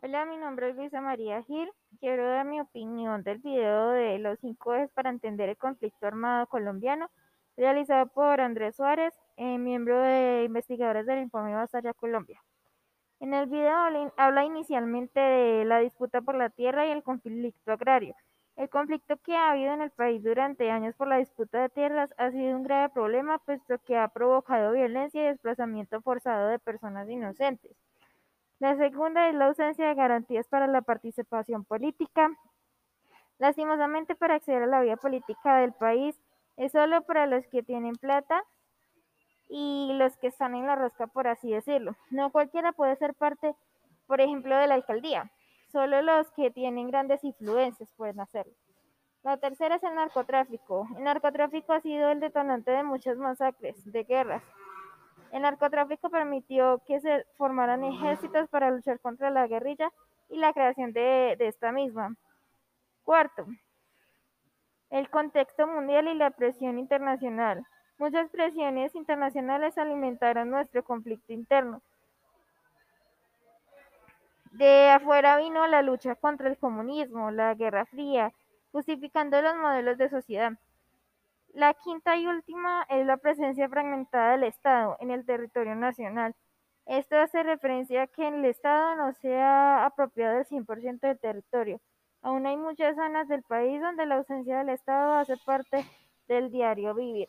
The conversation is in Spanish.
Hola, mi nombre es Luisa María Gil. Quiero dar mi opinión del video de los cinco ejes para entender el conflicto armado colombiano, realizado por Andrés Suárez, eh, miembro de investigadores del informe Basaya Colombia. En el video habla inicialmente de la disputa por la tierra y el conflicto agrario. El conflicto que ha habido en el país durante años por la disputa de tierras ha sido un grave problema, puesto que ha provocado violencia y desplazamiento forzado de personas inocentes. La segunda es la ausencia de garantías para la participación política. Lastimosamente, para acceder a la vida política del país es solo para los que tienen plata y los que están en la rosca, por así decirlo. No cualquiera puede ser parte, por ejemplo, de la alcaldía. Solo los que tienen grandes influencias pueden hacerlo. La tercera es el narcotráfico. El narcotráfico ha sido el detonante de muchas masacres, de guerras, el narcotráfico permitió que se formaran ejércitos para luchar contra la guerrilla y la creación de, esta misma. Cuarto, el contexto mundial y la presión internacional. Muchas presiones internacionales alimentaron nuestro conflicto interno. De afuera vino la lucha contra el comunismo, la Guerra Fría, justificando los modelos de sociedad. La quinta y última es la presencia fragmentada del Estado en el territorio nacional. Esto hace referencia a que el Estado no sea apropiado del 100% del territorio. Aún hay muchas zonas del país donde la ausencia del Estado hace parte del diario vivir.